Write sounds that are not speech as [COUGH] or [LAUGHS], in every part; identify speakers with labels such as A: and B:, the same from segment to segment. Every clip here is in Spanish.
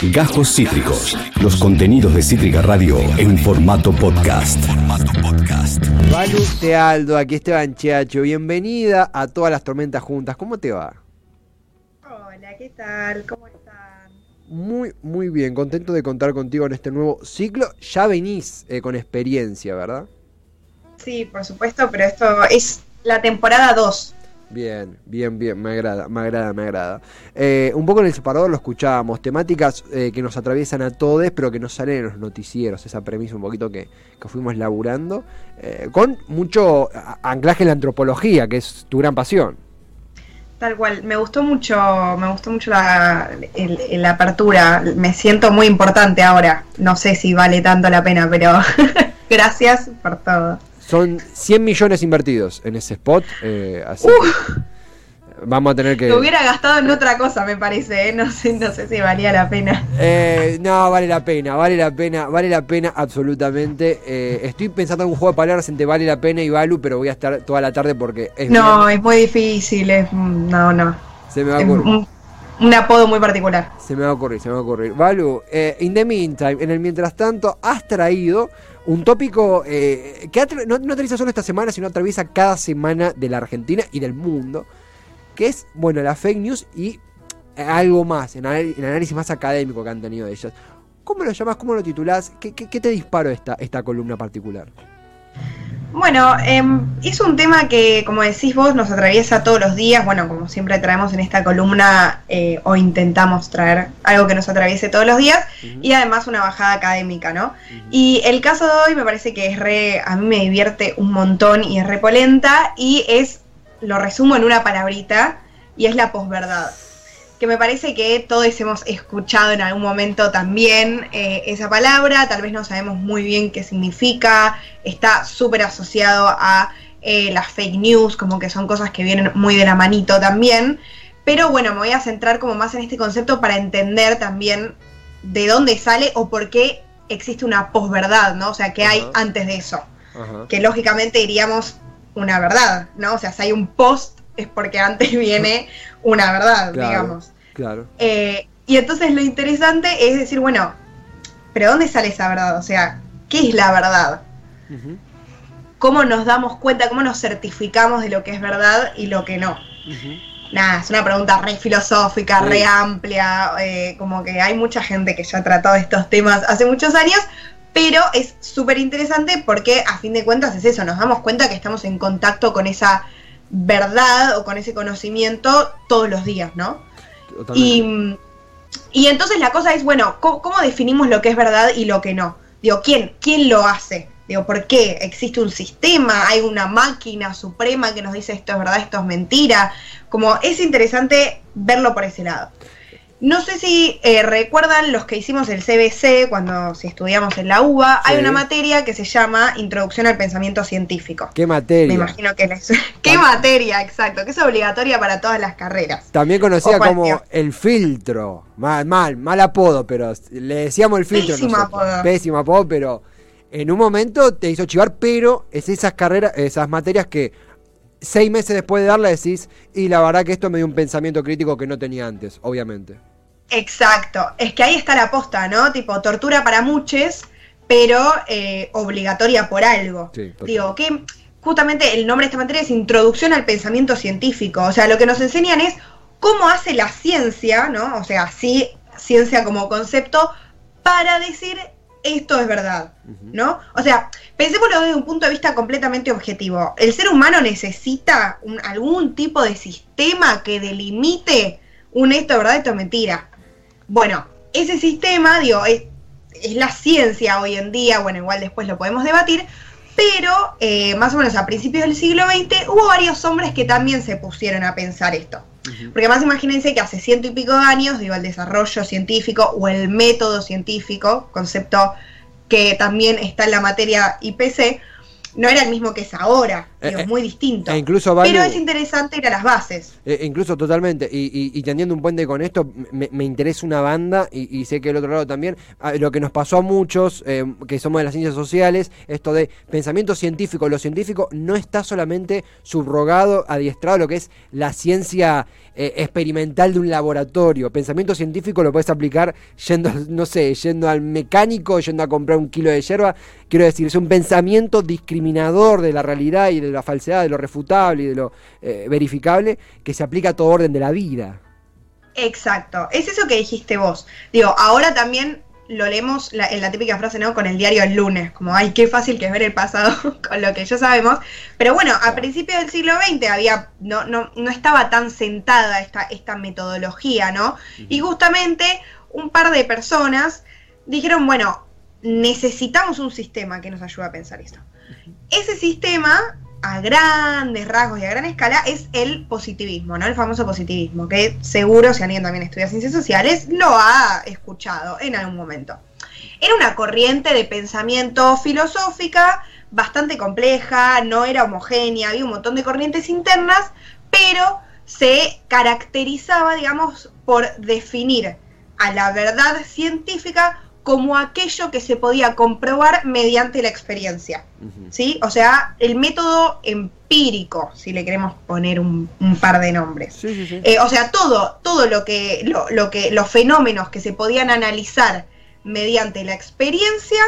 A: Gajos Cítricos. Los contenidos de Cítrica Radio en formato podcast.
B: Valu Tealdo, aquí Esteban Cheacho. Bienvenida a todas las tormentas juntas. ¿Cómo te va?
C: Hola, ¿qué tal? ¿Cómo están?
B: Muy, muy bien. Contento de contar contigo en este nuevo ciclo. Ya venís eh, con experiencia, ¿verdad?
C: Sí, por supuesto, pero esto es la temporada 2.
B: Bien, bien, bien, me agrada, me agrada, me agrada. Eh, un poco en el separador lo escuchábamos, temáticas eh, que nos atraviesan a todos, pero que no salen en los noticieros, esa premisa un poquito que, que fuimos laburando, eh, con mucho anclaje en la antropología, que es tu gran pasión.
C: Tal cual, me gustó mucho, me gustó mucho la, apertura, me siento muy importante ahora, no sé si vale tanto la pena, pero [LAUGHS] gracias por todo.
B: Son 100 millones invertidos en ese spot, eh, así que vamos a tener que...
C: Lo hubiera gastado en otra cosa, me parece, ¿eh? no, sé, no sé si valía la pena.
B: Eh, no, vale la pena, vale la pena, vale la pena absolutamente. Eh, estoy pensando en un juego de palabras entre vale la pena y Valu, pero voy a estar toda la tarde porque es
C: No,
B: bien.
C: es muy difícil, es, no, no,
B: se me va a ocurrir.
C: un, un apodo muy particular.
B: Se me va a ocurrir, se me va a ocurrir. Valu, eh, in the meantime, en el mientras tanto, has traído un tópico eh, que no, atraviesa solo esta semana, sino atraviesa cada semana de la Argentina y del mundo, que es, bueno, la fake news y eh, algo más, en, en análisis más académico que han tenido ellas. ¿Cómo lo llamas? ¿Cómo lo titulás? ¿Qué, qué, qué te disparó esta, esta columna particular?
C: Bueno, em, es un tema que, como decís vos, nos atraviesa todos los días. Bueno, como siempre traemos en esta columna eh, o intentamos traer algo que nos atraviese todos los días y además una bajada académica, ¿no? Y el caso de hoy me parece que es re, a mí me divierte un montón y es repolenta y es, lo resumo en una palabrita y es la posverdad. Que me parece que todos hemos escuchado en algún momento también eh, esa palabra, tal vez no sabemos muy bien qué significa, está súper asociado a eh, las fake news, como que son cosas que vienen muy de la manito también. Pero bueno, me voy a centrar como más en este concepto para entender también de dónde sale o por qué existe una posverdad, ¿no? O sea, qué hay antes de eso. Que lógicamente diríamos una verdad, ¿no? O sea, si hay un post es porque antes [LAUGHS] viene una verdad,
B: Claro.
C: digamos.
B: Claro.
C: Eh, y entonces lo interesante es decir, bueno, pero ¿dónde sale esa verdad? O sea, ¿qué es la verdad? ¿Cómo nos damos cuenta, cómo nos certificamos de lo que es verdad y lo que no?
B: ujú.
C: Nada, es una pregunta re filosófica,
B: Sí.
C: re amplia, eh, como que hay mucha gente que ya ha tratado estos temas hace muchos años, pero es súper interesante porque a fin de cuentas es eso, nos damos cuenta que estamos en contacto con esa verdad o con ese conocimiento todos los días, ¿no? Y, y entonces la cosa es, bueno, ¿cómo, cómo definimos lo que es verdad y lo que no? Digo, ¿quién, ¿quién lo hace? Digo, ¿por qué? ¿Existe un sistema? ¿Hay una máquina suprema que nos dice esto es verdad, esto es mentira? Como es interesante verlo por ese lado. No sé si eh, recuerdan los que hicimos el CBC cuando si estudiamos en la UBA, hay una materia que se llama Introducción al Pensamiento Científico.
B: ¿Qué
C: Me
B: materia?
C: imagino que les... [LAUGHS] ¿Qué materia? Exacto, que es obligatoria para todas las carreras.
B: También conocida como el filtro. Mal, mal, mal apodo, pero le decíamos el filtro.
C: Pésimo
B: nosotros.
C: apodo.
B: Pésimo apodo, pero en un momento te hizo chivar, pero es esas carreras, esas materias que seis meses después de darla decís, y la verdad que esto me dio un pensamiento crítico que no tenía antes, obviamente.
C: Exacto, es que ahí está la posta, ¿no? Tipo, tortura para muchos, pero eh, obligatoria por algo.
B: Sí.
C: Digo, que justamente el nombre de esta materia es Introducción al Pensamiento Científico. O sea, lo que nos enseñan es cómo hace la ciencia, ¿no? O sea, sí, ciencia como concepto, para decir esto es verdad, ¿no? O sea, pensémoslo desde un punto de vista completamente objetivo. El ser humano necesita un- algún tipo de sistema que delimite un esto es verdad, esto es mentira. Bueno, ese sistema, digo, es, es la ciencia hoy en día, bueno, igual después lo podemos debatir, pero eh, más o menos a principios del siglo XX hubo varios hombres que también se pusieron a pensar esto. Porque más imagínense que hace ciento y pico de años, digo, el desarrollo científico o el método científico, concepto que también está en la materia IPC, no era el mismo que es ahora. Digo,
B: Eh,
C: es muy distinto.
B: e incluso,
C: Pero es interesante ir a las bases.
B: Eh, incluso totalmente, y, y, y tendiendo un puente con esto, me, me interesa una banda, y, y sé que el otro lado también, ah, lo que nos pasó a muchos, eh, que somos de las ciencias sociales, esto de pensamiento científico, lo científico no está solamente subrogado, adiestrado a lo que es la ciencia eh, experimental de un laboratorio, pensamiento científico lo puedes aplicar yendo, [LAUGHS] no sé, yendo al mecánico, yendo a comprar un kilo de hierba, quiero decir, es un pensamiento discriminador de la realidad y de la falsedad, de lo refutable y de lo eh, verificable, que se aplica a todo orden de la vida.
C: Exacto, es eso que dijiste vos. Digo, ahora también lo leemos la- en la típica frase, ¿no? Con el diario el lunes, como, ay, qué fácil que es ver el pasado [LAUGHS] con lo que ya sabemos. Pero bueno, a principios del siglo XX había, no, no, no estaba tan sentada esta, esta metodología, ¿no? Y justamente un par de personas dijeron, bueno, necesitamos un sistema que nos ayude a pensar esto. Ese sistema, a grandes rasgos y a gran escala, es el positivismo, ¿no? El famoso positivismo, que seguro si alguien también estudia ciencias sociales lo ha escuchado en algún momento. Era una corriente de pensamiento filosófica bastante compleja, no era homogénea, había un montón de corrientes internas, pero se caracterizaba, digamos, por definir a la verdad científica como aquello que se podía comprobar mediante la experiencia. ¿Sí? O sea, el método empírico, si le queremos poner un, un par de nombres.
B: Sí, sí, sí.
C: Eh, o sea, todo, todo lo que, lo, lo que, los fenómenos que se podían analizar mediante la experiencia,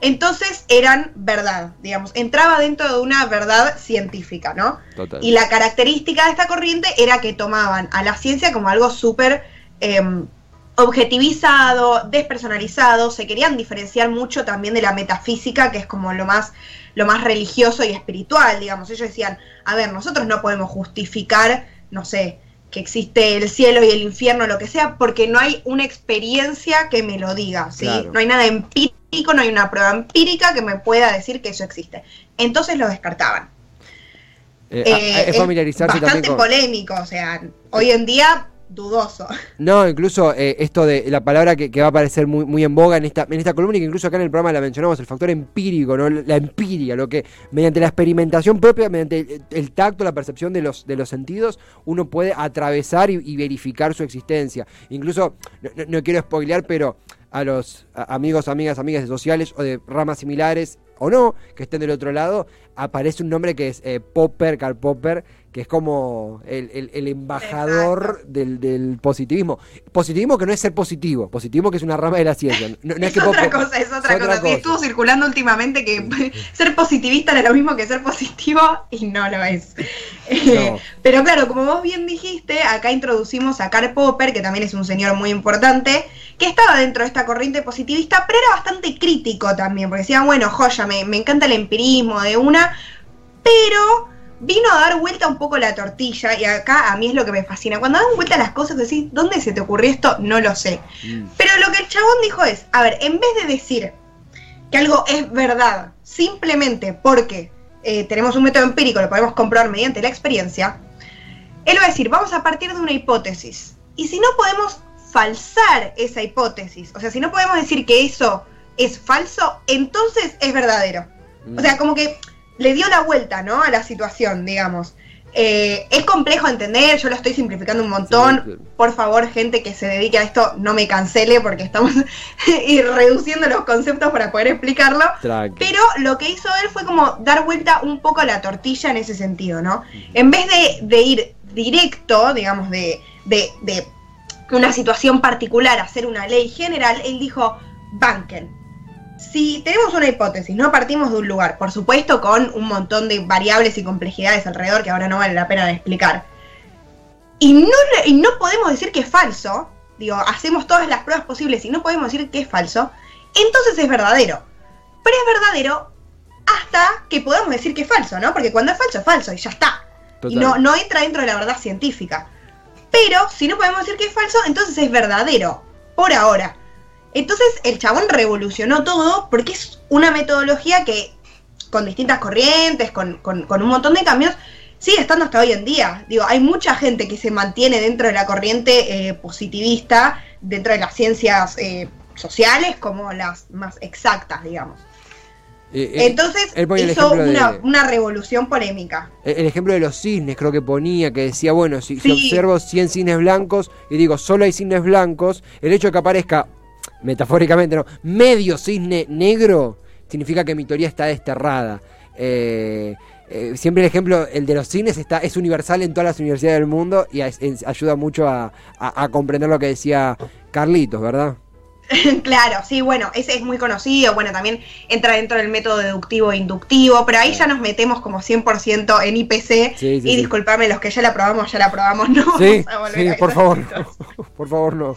C: entonces eran verdad, digamos, entraba dentro de una verdad científica, ¿no?
B: Total.
C: Y la característica de esta corriente era que tomaban a la ciencia como algo súper em, objetivizado, despersonalizado, se querían diferenciar mucho también de la metafísica, que es como lo más, lo más religioso y espiritual, digamos. Ellos decían, a ver, nosotros no podemos justificar, no sé, que existe el cielo y el infierno, lo que sea, porque no hay una experiencia que me lo diga, ¿sí?
B: Claro.
C: No hay nada empírico, no hay una prueba empírica que me pueda decir que eso existe. Entonces lo descartaban.
B: Eh,
C: Eh,
B: a- es familiarizarse
C: bastante
B: también con...
C: polémico, o sea, hoy en día dudoso.
B: No, incluso eh, esto de la palabra que, va a aparecer muy, muy en boga en esta, en esta columna y que incluso acá en el programa la mencionamos, el factor empírico, ¿no? La empiria, lo que mediante la experimentación propia, mediante el, tacto, la percepción de los, de los sentidos, uno puede atravesar y, verificar su existencia. Incluso, no, quiero spoilear, pero a los amigos, amigas, amigas de sociales o de ramas similares o no, que estén del otro lado, aparece un nombre que es eh, Popper, Karl Popper, que es como el, el- el embajador del, del positivismo. Positivismo que no es ser positivo, positivismo que es una rama de la ciencia. No, no
C: es,
B: que
C: otra
B: Popper-
C: cosa, es otra
B: es
C: cosa. Estuvo circulando últimamente que [LAUGHS] ser positivista era lo mismo que ser positivo y no lo es. Eh,
B: No.
C: Pero claro, como vos bien dijiste, acá introducimos a Karl Popper, que también es un señor muy importante, que estaba dentro de esta corriente positivista, pero era bastante crítico también, porque decía, bueno, joya, me, me encanta el empirismo de una, pero vino a dar vuelta un poco la tortilla, y acá a mí es lo que me fascina. Cuando dan vuelta las cosas, decís, ¿dónde se te ocurrió esto? No lo sé.
B: Mm.
C: Pero lo que el chabón dijo es, a ver, en vez de decir que algo es verdad simplemente porque eh, tenemos un método empírico, lo podemos comprobar mediante la experiencia, él va a decir, vamos a partir de una hipótesis. Y si no podemos falsar esa hipótesis, o sea, si no podemos decir que eso es falso, entonces es verdadero. O sea, como que le dio la vuelta, ¿no? A la situación, digamos. Eh, es complejo entender, yo lo estoy simplificando un montón.
B: Sí, claro.
C: Por favor, gente que se dedique a esto, no me cancele porque estamos [LAUGHS] y reduciendo los conceptos para poder explicarlo. Pero lo que hizo él fue como dar vuelta un poco a la tortilla en ese sentido, ¿no? En vez de, de ir directo, digamos, de, de, de una situación particular a hacer una ley general, él dijo, banquen. Si tenemos una hipótesis, no partimos de un lugar, por supuesto con un montón de variables y complejidades alrededor que ahora no vale la pena de explicar, y no, le- y no podemos decir que es falso, digo, hacemos todas las pruebas posibles y no podemos decir que es falso, entonces es verdadero. Pero es verdadero hasta que podamos decir que es falso, ¿no? Porque cuando es falso es falso y ya está. Y no, no entra dentro de la verdad científica. Pero si no podemos decir que es falso, entonces es verdadero. Por ahora. Entonces el chabón revolucionó todo porque es una metodología que con distintas corrientes, con, con- con un montón de cambios, sigue estando hasta hoy en día. Digo, hay mucha gente que se mantiene dentro de la corriente eh, positivista, dentro de las ciencias eh, sociales como las más exactas, digamos.
B: Eh,
C: Entonces hizo una,
B: de-
C: una revolución polémica.
B: El ejemplo de los cisnes creo que ponía, que decía, bueno, si, observo 100 cisnes blancos y digo, solo hay cisnes blancos, el hecho de que aparezca, metafóricamente, no, medio cisne negro, significa que mi teoría está desterrada. Eh, eh, siempre el ejemplo, el de los cisnes, está, es universal en todas las universidades del mundo y ayuda mucho a, a- a comprender lo que decía Carlitos, ¿verdad? [LAUGHS]
C: claro, sí, bueno, ese es muy conocido. Bueno, también entra dentro del método deductivo e inductivo, pero ahí ya nos metemos como 100% en IPC.
B: Sí, sí,
C: y
B: sí.
C: disculpame, los que ya la probamos, ya la probamos, [LAUGHS] no
B: Sí,
C: vamos a volver
B: sí,
C: a
B: por favor, [LAUGHS] por favor no.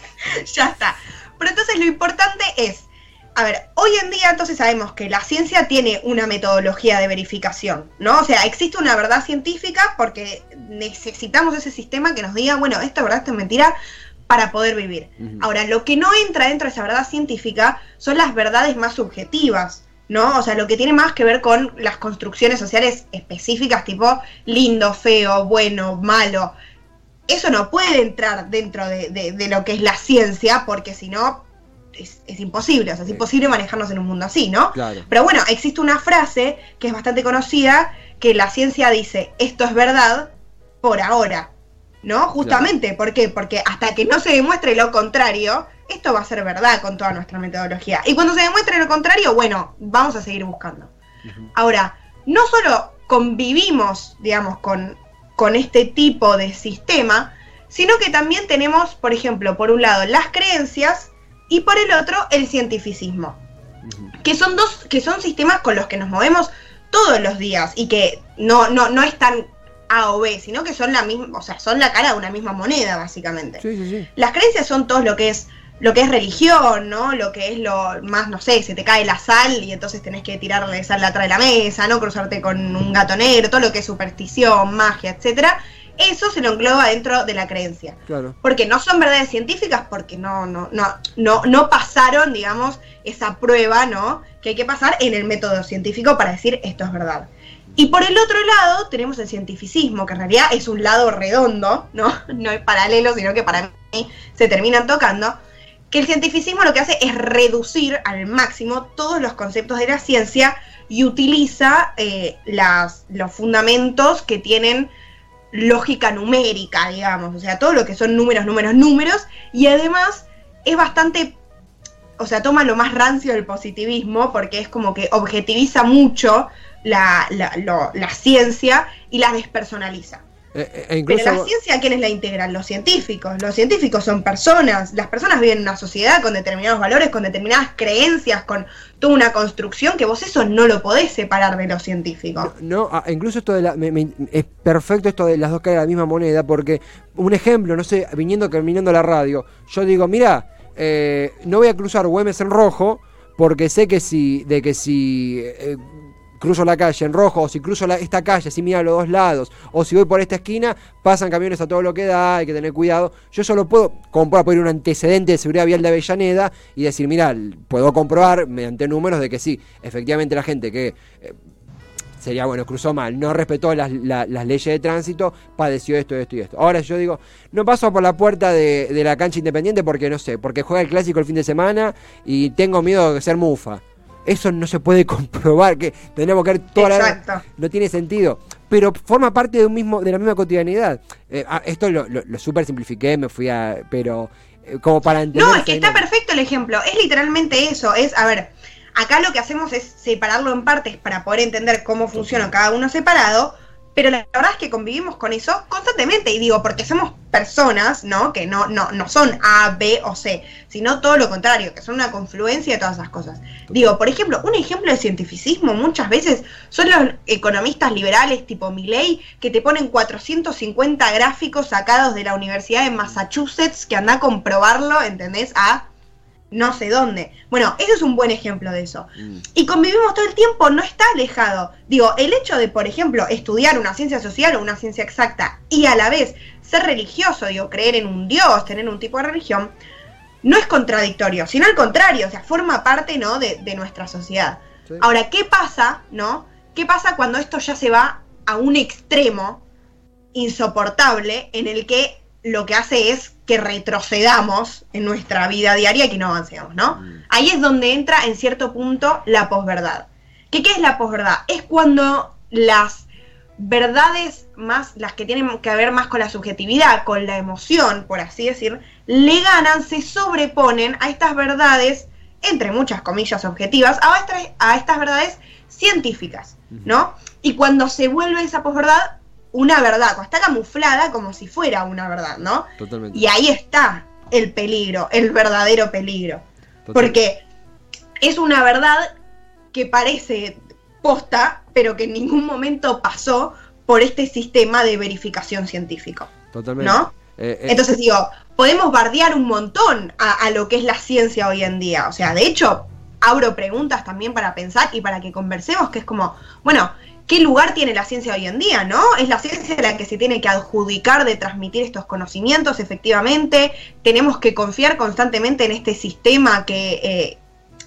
C: ya está. Pero entonces lo importante es, a ver, hoy en día entonces sabemos que la ciencia tiene una metodología de verificación, ¿no? O sea, existe una verdad científica porque necesitamos ese sistema que nos diga, bueno, esto es verdad, esto es mentira, para poder vivir. Ahora, lo que no entra dentro de esa verdad científica son las verdades más subjetivas. ¿No? O sea, lo que tiene más que ver con las construcciones sociales específicas, tipo lindo, feo, bueno, malo, eso no puede entrar dentro de, de- de lo que es la ciencia, porque si no, es, es imposible, o sea, es imposible manejarnos en un mundo así, ¿no?
B: Claro.
C: Pero bueno, existe una frase que es bastante conocida, que la ciencia dice, esto es verdad por ahora, ¿no? Justamente, ¿por qué? Porque hasta que no se demuestre lo contrario, esto va a ser verdad con toda nuestra metodología. Y cuando se demuestre lo contrario, bueno, vamos a seguir buscando. Ahora, no solo convivimos, digamos, con, con este tipo de sistema, sino que también tenemos, por ejemplo, por un lado las creencias y por el otro el cientificismo, que son dos, que son sistemas con los que nos movemos todos los días y que no, no, no están A o B, sino que son la misma, o sea, son la cara de una misma moneda, básicamente.
B: Sí, sí, sí.
C: Las creencias son todo lo que es lo que es religión, ¿no? Lo que es lo más, no sé, se te cae la sal y entonces tenés que tirarle sal atrás de la mesa, ¿no? Cruzarte con un gato negro, todo lo que es superstición, magia, etcétera. Eso se lo engloba dentro de la creencia.
B: Claro.
C: Porque no son verdades científicas, porque no, no, no, no, no pasaron, digamos, esa prueba, ¿no? Que hay que pasar en el método científico para decir esto es verdad. Y por el otro lado tenemos el cientificismo, que en realidad es un lado redondo, ¿no? [LAUGHS] No es paralelo, sino que para mí se terminan tocando. Que el cientificismo lo que hace es reducir al máximo todos los conceptos de la ciencia y utiliza eh, las, los fundamentos que tienen lógica numérica, digamos, o sea, todo lo que son números, números, números, y además es bastante, o sea, toma lo más rancio del positivismo, porque es como que objetiviza mucho la, la, la ciencia y la despersonaliza.
B: Eh, eh, e
C: Pero la ciencia, ¿quiénes la integran? Los científicos. Los científicos son personas. Las personas viven en una sociedad con determinados valores, con determinadas creencias, con toda una construcción que vos eso no lo podés separar de lo científico.
B: No, ah, incluso esto de la, me- me- es perfecto esto de las dos caras de la misma moneda, porque un ejemplo, no sé, viniendo caminando a la radio, yo digo, mira, eh, no voy a cruzar Güemes en rojo, porque sé que si, de que si eh, cruzo la calle en rojo, o si cruzo la- esta calle, si mira a los dos lados, o si voy por esta esquina, pasan camiones a todo lo que da, hay que tener cuidado. Yo solo puedo, como para poner un antecedente de seguridad vial de Avellaneda y decir, mira, puedo comprobar mediante números de que sí, efectivamente la gente que eh, sería bueno, cruzó mal, no respetó las, la- las leyes de tránsito, padeció esto, esto y esto. Ahora yo digo, no paso por la puerta de, de la cancha independiente porque no sé, porque juega el clásico el fin de semana y tengo miedo de ser mufa. Eso no se puede [LAUGHS] comprobar, que tenemos que ver toda la
C: Exacto.
B: no tiene sentido. Pero forma parte de un mismo, de la misma cotidianidad. Eh, ah, esto lo, lo, lo super simplifiqué, me fui a. pero eh, como para entender.
C: No, es que está perfecto el ejemplo. Es literalmente eso. Es, a ver, acá lo que hacemos es separarlo en partes para poder entender cómo funciona cada uno separado. Pero la verdad es que convivimos con eso constantemente. Y digo, porque somos personas, ¿no? Que no, no, no son A, B o C, sino todo lo contrario, que son una confluencia de todas esas cosas. Digo, por ejemplo, un ejemplo de cientificismo muchas veces son los economistas liberales tipo Milley que te ponen 450 gráficos sacados de la Universidad de Massachusetts que anda a comprobarlo, ¿entendés? A no sé dónde. Bueno, ese es un buen ejemplo de eso.
B: Mm.
C: Y convivimos todo el tiempo, no está alejado. Digo, el hecho de, por ejemplo, estudiar una ciencia social o una ciencia exacta y a la vez ser religioso, digo, creer en un dios, tener un tipo de religión, no es contradictorio, sino al contrario, o sea, forma parte, ¿no?, de, de nuestra sociedad.
B: Sí.
C: Ahora, ¿qué pasa, no? ¿Qué pasa cuando esto ya se va a un extremo insoportable en el que lo que hace es que retrocedamos en nuestra vida diaria y que no avancemos, ¿no?
B: Mm.
C: Ahí es donde entra en cierto punto la posverdad, ¿Qué, ¿Qué es la posverdad? Es cuando las verdades más, las que tienen que ver más con la subjetividad, con la emoción, por así decir, le ganan, se sobreponen a estas verdades, entre muchas comillas objetivas, a, estas, a estas verdades científicas, ¿no? Y cuando se vuelve esa posverdad una verdad, está camuflada como si fuera una verdad, ¿no?
B: Totalmente.
C: Y ahí está el peligro, el verdadero peligro. Porque es una verdad que parece posta, pero que en ningún momento pasó por este sistema de verificación científico.
B: Totalmente.
C: ¿No?
B: Eh, eh,
C: Entonces digo, podemos bardear un montón a, a lo que es la ciencia hoy en día. O sea, de hecho, abro preguntas también para pensar y para que conversemos, que es como, bueno, ¿qué lugar tiene la ciencia hoy en día? ¿No? Es la ciencia la que se tiene que adjudicar de transmitir estos conocimientos, efectivamente. Tenemos que confiar constantemente en este sistema que, eh,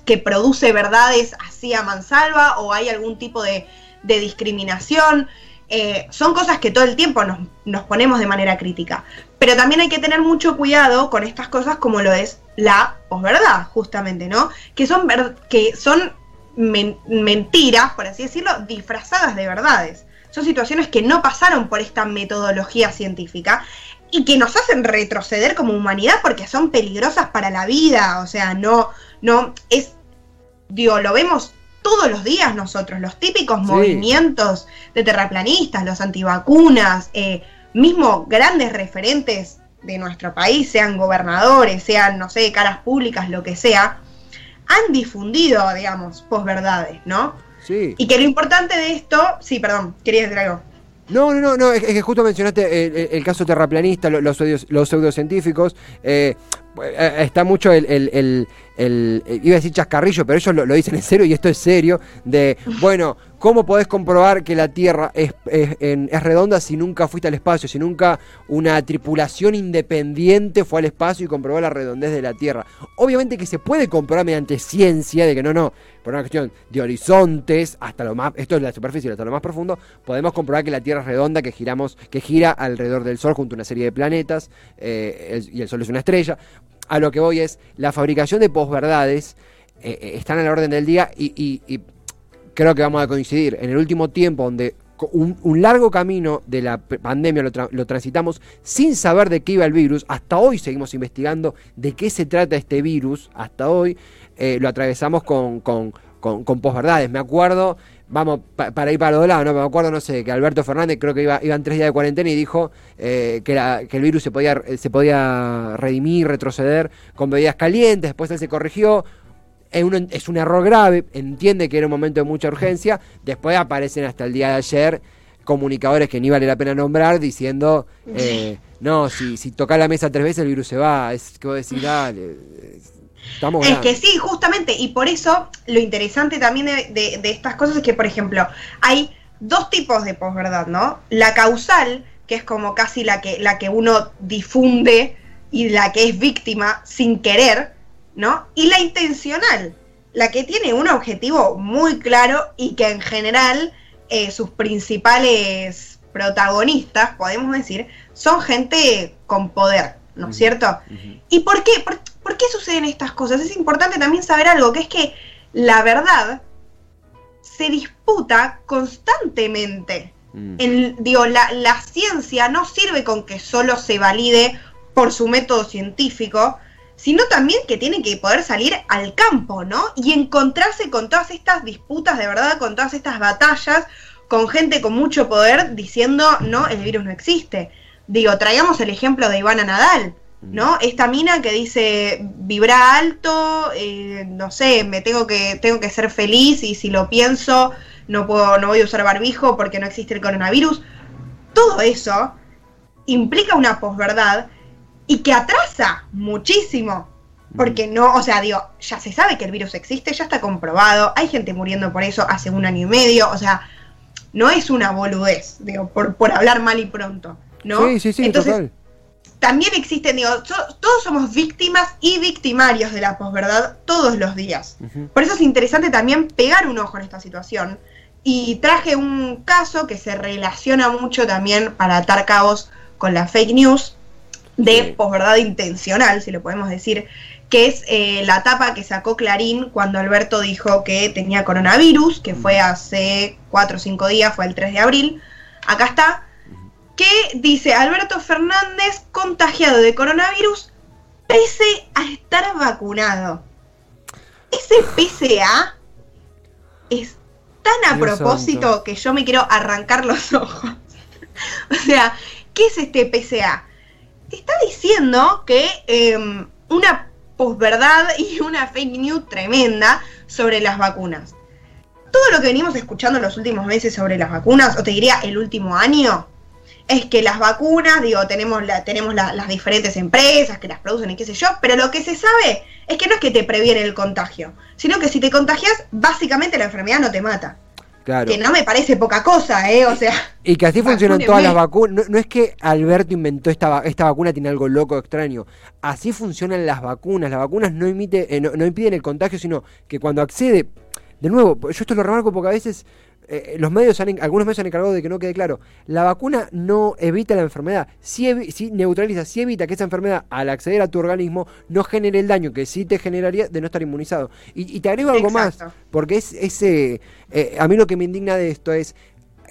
C: que produce verdades así a mansalva o hay algún tipo de, discriminación. Eh, son cosas que todo el tiempo nos, nos, ponemos de manera crítica. Pero también hay que tener mucho cuidado con estas cosas como lo es la posverdad, justamente, ¿no? Que son, que son men mentiras, por así decirlo, disfrazadas de verdades. Son situaciones que no pasaron por esta metodología científica y que nos hacen retroceder como humanidad porque son peligrosas para la vida. O sea, no, no, es, digo, lo vemos todos los días nosotros, los típicos sí. movimientos de terraplanistas, los antivacunas, eh, mismo grandes referentes de nuestro país, sean gobernadores, sean, no sé, caras públicas, lo que sea, han difundido, digamos, posverdades, ¿no?
B: Sí.
C: Y que lo importante de esto, sí, perdón, quería decir algo.
B: No, no, no, no, es, que justo mencionaste el, caso terraplanista, los, los pseudocientíficos. Eh, está mucho el, el, el, iba a decir chascarrillo, pero ellos lo, dicen en serio y esto es serio, de, bueno, ¿cómo podés comprobar que la Tierra es, redonda si nunca fuiste al espacio, si nunca una tripulación independiente fue al espacio y comprobó la redondez de la Tierra? Obviamente que se puede comprobar mediante ciencia, de que no, no, por una cuestión de horizontes, hasta lo más, esto es la superficie, hasta lo más profundo, podemos comprobar que la Tierra es redonda, que giramos, que gira alrededor del Sol junto a una serie de planetas, eh, y el Sol es una estrella a lo que voy es, la fabricación de posverdades eh, están a la orden del día y, creo que vamos a coincidir. En el último tiempo, donde un, largo camino de la pandemia lo, transitamos sin saber de qué iba el virus, hasta hoy seguimos investigando de qué se trata este virus, hasta hoy eh, lo atravesamos con, con, con, con posverdades. Me acuerdo vamos, pa, para ir para los lados, ¿no? Me acuerdo, no sé, que Alberto Fernández creo que iba, iban tres días de cuarentena y dijo eh, que, la, que, el virus se podía, se podía redimir, retroceder con bebidas calientes, después él se corrigió. Es un, es un error grave, entiende que era un momento de mucha urgencia, después aparecen hasta el día de ayer comunicadores que ni vale la pena nombrar diciendo, eh, no, si, si toca la mesa tres veces el virus se va, es que vos decís, dale,
C: Estamos es que sí, justamente, y por eso lo interesante también de, de, de, estas cosas es que, por ejemplo, hay dos tipos de posverdad, ¿no? La causal, que es como casi la que, la que uno difunde y la que es víctima sin querer, ¿no? Y la intencional, la que tiene un objetivo muy claro y que en general eh, sus principales protagonistas, podemos decir, son gente con poder, ¿no es cierto? Uh -huh. ¿Y por qué? Por, ¿Por qué suceden estas cosas? Es importante también saber algo, que es que la verdad se disputa constantemente. Mm. En, digo, la, la, ciencia no sirve con que solo se valide por su método científico, sino también que tiene que poder salir al campo, ¿no? Y encontrarse con todas estas disputas de verdad, con todas estas batallas, con gente con mucho poder diciendo, no, el virus no existe. Digo, traigamos el ejemplo de Ivana Nadal. ¿No? Esta mina que dice vibra alto, eh, no sé, me tengo que, tengo que ser feliz y si lo pienso no puedo, no voy a usar barbijo porque no existe el coronavirus. Todo eso implica una posverdad y que atrasa muchísimo. Porque no, o sea, digo, ya se sabe que el virus existe, ya está comprobado, hay gente muriendo por eso hace un año y medio, o sea, no es una boludez, digo, por, por hablar mal y pronto, ¿no?
B: Sí, sí, sí,
C: Entonces,
B: total
C: también existen, digo, so, todos somos víctimas y victimarios de la posverdad todos los días. Uh -huh. Por eso es interesante también pegar un ojo en esta situación. Y traje un caso que se relaciona mucho también para atar cabos con la fake news de sí. posverdad intencional, si lo podemos decir, que es eh, la tapa que sacó Clarín cuando Alberto dijo que tenía coronavirus, que fue hace cuatro o cinco días, fue el 3 de abril. Acá está, que dice Alberto Fernández contagiado de coronavirus pese a estar vacunado. Ese PCA es tan a
B: Dios
C: propósito
B: santo.
C: que yo me quiero arrancar los [LAUGHS] ojos. o sea, ¿qué es este PCA? Está diciendo que eh, una posverdad y una fake news tremenda sobre las vacunas. Todo lo que venimos escuchando en los últimos meses sobre las vacunas, o te diría el último año, es que las vacunas, digo, tenemos, la, tenemos la- las diferentes empresas que las producen y qué sé yo, pero lo que se sabe es que no es que te previene el contagio, sino que si te contagias, básicamente la enfermedad no te mata.
B: Claro.
C: Que no me parece poca cosa, ¿eh? O sea,
B: Y que así funcionan todas las vacunas. No, no es que Alberto inventó esta, va- esta vacuna, tiene algo loco, extraño. Así funcionan las vacunas. Las vacunas no, imite, eh, no, no impiden el contagio, sino que cuando accede. De nuevo, yo esto lo remarco porque a veces eh, los medios, han algunos medios se han encargado de que no quede claro. La vacuna no evita la enfermedad, sí, evi- sí neutraliza, sí evita que esa enfermedad, al acceder a tu organismo, no genere el daño que sí te generaría de no estar inmunizado. Y, y te agrego algo más, porque es ese. eh, a mí lo que me indigna de esto es.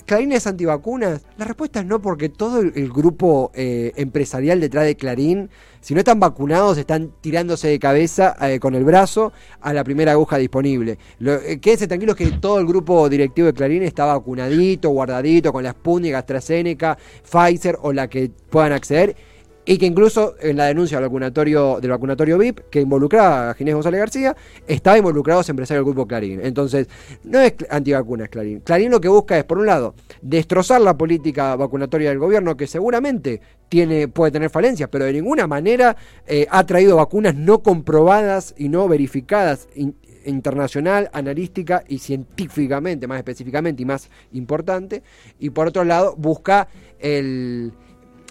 B: ¿Clarín es antivacunas? La respuesta es no, porque todo el, grupo eh, empresarial detrás de Clarín, si no están vacunados, están tirándose de cabeza eh, con el brazo a la primera aguja disponible. Lo, eh, quédense tranquilos que todo el grupo directivo de Clarín está vacunadito, guardadito, con la Sputnik, AstraZeneca, Pfizer o la que puedan acceder. Y que incluso en la denuncia del vacunatorio, del vacunatorio VIP, que involucraba a Ginés González García, estaba involucrado ese empresario del grupo Clarín. Entonces, no es antivacunas Clarín. Clarín lo que busca es, por un lado, destrozar la política vacunatoria del gobierno, que seguramente tiene, puede tener falencias, pero de ninguna manera eh, ha traído vacunas no comprobadas y no verificadas in- internacional, analística y científicamente, más específicamente y más importante. Y por otro lado, busca el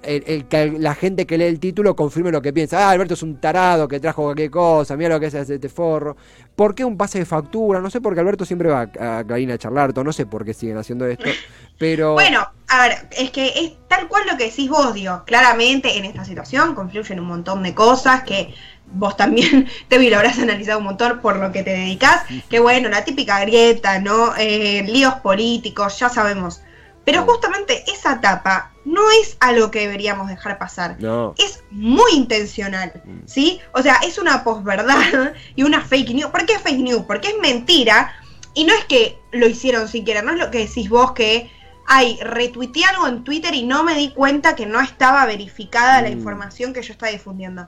B: el, el que la gente que lee el título confirme lo que piensa. Ah, Alberto es un tarado que trajo cualquier cosa, mira lo que es este forro. ¿Por qué un pase de factura? No sé por qué Alberto siempre va a, a charlar, no sé por qué siguen haciendo esto. [LAUGHS] Pero.
C: Bueno, a ver, es que es tal cual lo que decís vos, digo. Claramente en esta situación confluyen un montón de cosas que vos también, [LAUGHS] Tevi, lo habrás analizado un montón por lo que te dedicas. Que bueno, la típica grieta, ¿no? Eh, líos políticos, ya sabemos. Pero justamente esa etapa no es algo que deberíamos dejar pasar.
B: No.
C: Es muy intencional,
B: Mm.
C: ¿sí? O sea, es una posverdad [LAUGHS] y una fake news. ¿Por qué fake news? Porque es mentira y no es que lo hicieron sin querer, no es lo que decís vos que ay, retuiteé algo en Twitter y no me di cuenta que no estaba verificada la
B: Mm.
C: información que yo estaba difundiendo.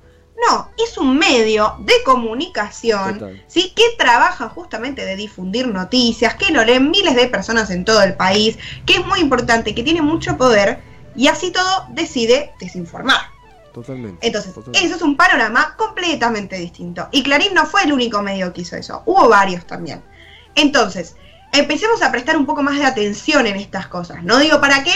C: No, es un medio de comunicación,
B: Total.
C: ¿sí? Que trabaja justamente de difundir noticias, que lo leen miles de personas en todo el país, que es muy importante, que tiene mucho poder y así todo decide desinformar.
B: Totalmente.
C: Entonces,
B: totalmente.
C: eso es un panorama completamente distinto. Y Clarín no fue el único medio que hizo eso, hubo varios también. Entonces, empecemos a prestar un poco más de atención en estas cosas. No digo, ¿para qué?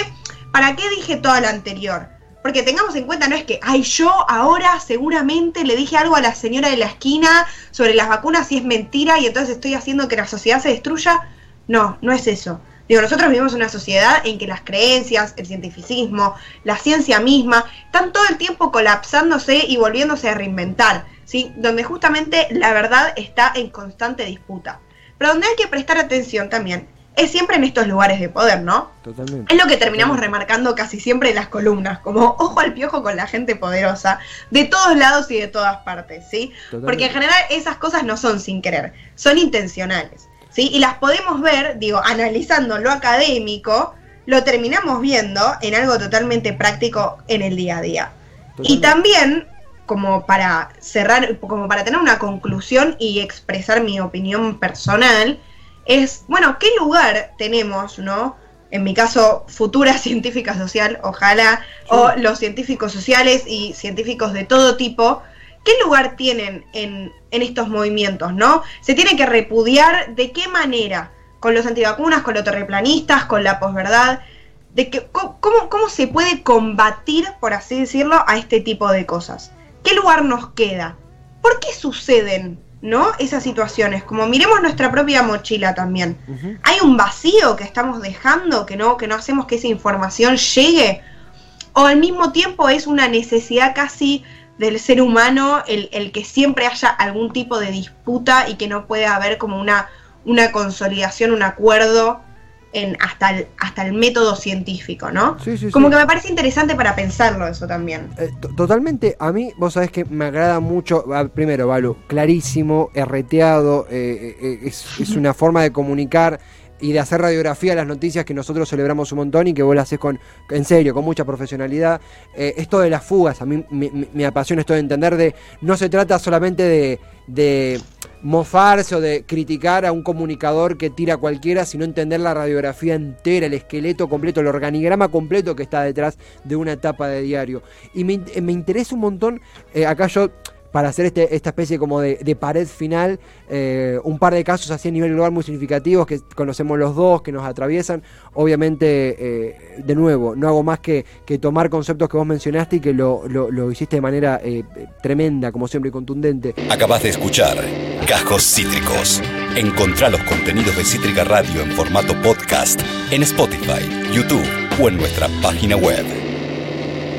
C: ¿Para qué dije toda la anterior? Porque tengamos en cuenta, no es que, ay, yo ahora seguramente le dije algo a la señora de la esquina sobre las vacunas y es mentira y entonces estoy haciendo que la sociedad se destruya. No, no es eso. Digo, nosotros vivimos en una sociedad en que las creencias, el cientificismo, la ciencia misma, están todo el tiempo colapsándose y volviéndose a reinventar, ¿sí? Donde justamente la verdad está en constante disputa. Pero donde hay que prestar atención también es siempre en estos lugares de poder, ¿no?
B: Totalmente.
C: Es lo que terminamos remarcando casi siempre en las columnas, como ojo al piojo con la gente poderosa, de todos lados y de todas partes, ¿sí?
B: Totalmente.
C: Porque en general esas cosas no son sin querer, son intencionales, ¿sí? Y las podemos ver, digo, analizando lo académico, lo terminamos viendo en algo totalmente práctico en el día a día. Y también, como para cerrar, como para tener una conclusión y expresar mi opinión personal, es, bueno, ¿qué lugar tenemos, no? En mi caso, futura [LAUGHS] científica social, ojalá, o los científicos sociales y científicos de todo tipo, ¿qué lugar tienen en, en estos movimientos, no? Se tiene que repudiar de qué manera, con los antivacunas, con los terreplanistas, con la posverdad, de que, cómo, cómo se puede combatir, por así decirlo, a este tipo de cosas. ¿Qué lugar nos queda? ¿Por qué suceden, no? Esas situaciones. Como miremos nuestra propia mochila también. ¿Hay un vacío que estamos dejando, que no, que no hacemos que esa información llegue? ¿O al mismo tiempo es una necesidad casi del ser humano el, el, que siempre haya algún tipo de disputa y que no pueda haber como una, una consolidación, un acuerdo en hasta el, hasta el método científico, ¿no?
B: Sí, sí,
C: como
B: sí.
C: que me parece interesante para pensarlo eso también.
B: Eh, totalmente, a mí, vos sabés que me agrada mucho, primero, Valu, clarísimo, erreteado, eh, eh, es, es, una forma de comunicar y de hacer radiografía a las noticias que nosotros celebramos un montón y que vos las haces con, en serio, con mucha profesionalidad. Eh, esto de las fugas, a mí me, me, apasiona esto de entender de, no se trata solamente de, de mofarse o de criticar a un comunicador que tira cualquiera, sino entender la radiografía entera, el esqueleto completo, el organigrama completo que está detrás de una etapa de diario. Y me, me interesa un montón, eh, acá yo para hacer este, esta especie como de, pared final, eh, un par de casos así a nivel global muy significativos que conocemos los dos, que nos atraviesan. Obviamente, eh, de nuevo, no hago más que, tomar conceptos que vos mencionaste y que lo, hiciste de manera eh, tremenda, como siempre, contundente.
A: Acabas de escuchar Cajos Cítricos. Encontrá los contenidos de Cítrica Radio en formato podcast en Spotify, YouTube o en nuestra página web.